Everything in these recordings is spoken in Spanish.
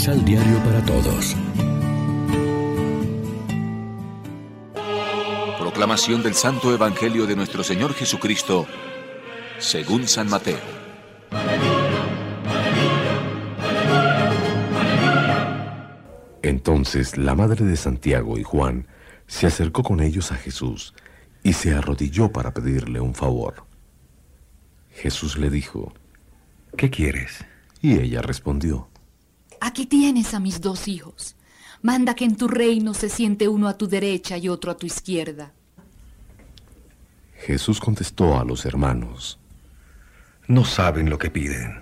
Misal Diario para Todos. Proclamación del Santo Evangelio de nuestro Señor Jesucristo, según San Mateo. Entonces la madre de Santiago y Juan se acercó con ellos a Jesús y se arrodilló para pedirle un favor. Jesús le dijo, ¿Qué quieres? Y ella respondió, Aquí tienes a mis dos hijos. Manda que en tu reino se siente uno a tu derecha y otro a tu izquierda. Jesús contestó a los hermanos, No saben lo que piden.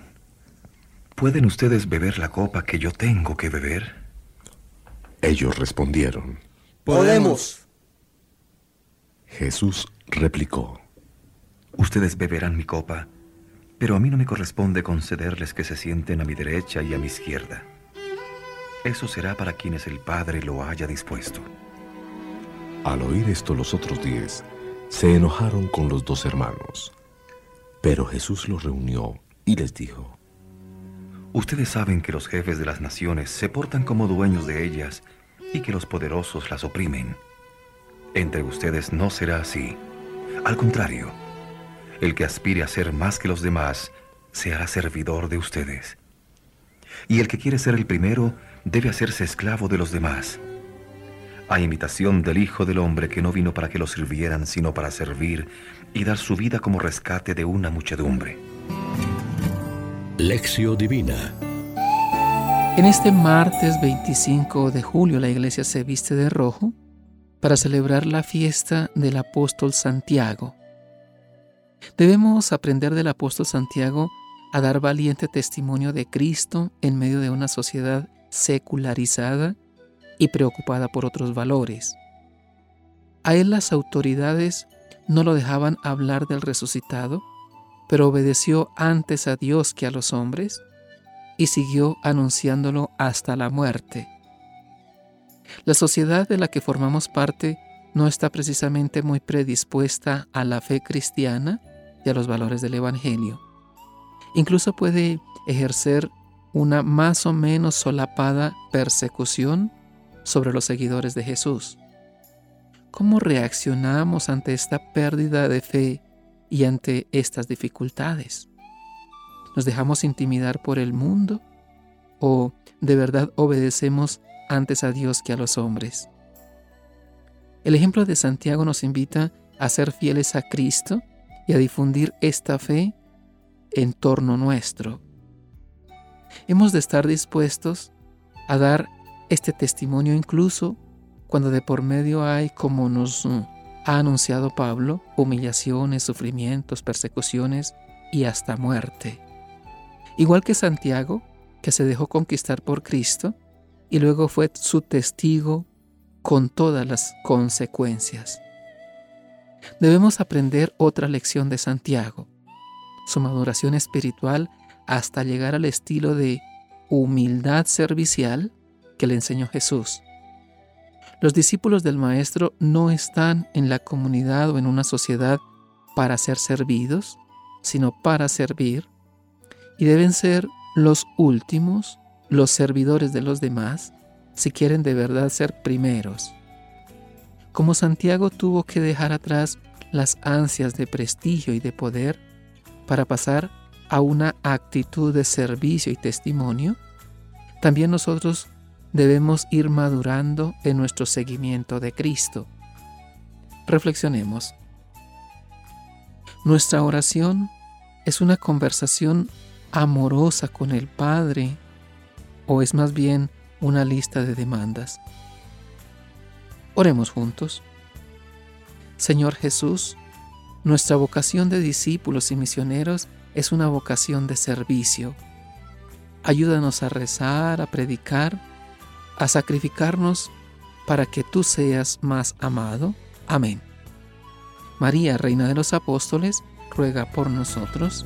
¿Pueden ustedes beber la copa que yo tengo que beber? Ellos respondieron, Podemos. Jesús replicó, Ustedes beberán mi copa, pero a mí no me corresponde concederles que se sienten a mi derecha y a mi izquierda. Eso será para quienes el Padre lo haya dispuesto. Al oír esto los otros diez se enojaron con los dos hermanos. Pero Jesús los reunió y les dijo, Ustedes saben que los jefes de las naciones se portan como dueños de ellas y que los poderosos las oprimen. Entre ustedes no será así. Al contrario, el que aspire a ser más que los demás se hará servidor de ustedes. Y el que quiere ser el primero debe hacerse esclavo de los demás. A imitación del Hijo del Hombre que no vino para que lo sirvieran, sino para servir y dar su vida como rescate de una muchedumbre. Lección Divina. En este martes 25 de julio la iglesia se viste de rojo para celebrar la fiesta del apóstol Santiago. Debemos aprender del apóstol Santiago a dar valiente testimonio de Cristo en medio de una sociedad secularizada y preocupada por otros valores. A él las autoridades no lo dejaban hablar del resucitado, pero obedeció antes a Dios que a los hombres y siguió anunciándolo hasta la muerte. La sociedad de la que formamos parte no está precisamente muy predispuesta a la fe cristiana y a los valores del Evangelio. Incluso puede ejercer una más o menos solapada persecución sobre los seguidores de Jesús. ¿Cómo reaccionamos ante esta pérdida de fe y ante estas dificultades? ¿Nos dejamos intimidar por el mundo o de verdad obedecemos antes a Dios que a los hombres? El ejemplo de Santiago nos invita a ser fieles a Cristo y a difundir esta fe en torno nuestro. Hemos de estar dispuestos a dar este testimonio incluso cuando de por medio hay, como nos ha anunciado Pablo, humillaciones, sufrimientos, persecuciones y hasta muerte. Igual que Santiago, que se dejó conquistar por Cristo y luego fue su testigo con todas las consecuencias. Debemos aprender otra lección de Santiago, su maduración espiritual hasta llegar al estilo de humildad servicial que le enseñó Jesús. Los discípulos del Maestro no están en la comunidad o en una sociedad para ser servidos, sino para servir, y deben ser los últimos, los servidores de los demás, si quieren de verdad ser primeros. Como Santiago tuvo que dejar atrás las ansias de prestigio y de poder para pasar a una actitud de servicio y testimonio, también nosotros debemos ir madurando en nuestro seguimiento de Cristo. Reflexionemos. Nuestra oración es una conversación amorosa con el Padre o es más bien una lista de demandas. Oremos juntos. Señor Jesús, nuestra vocación de discípulos y misioneros es una vocación de servicio. Ayúdanos a rezar, a predicar, a sacrificarnos para que tú seas más amado. Amén. María, Reina de los Apóstoles, ruega por nosotros.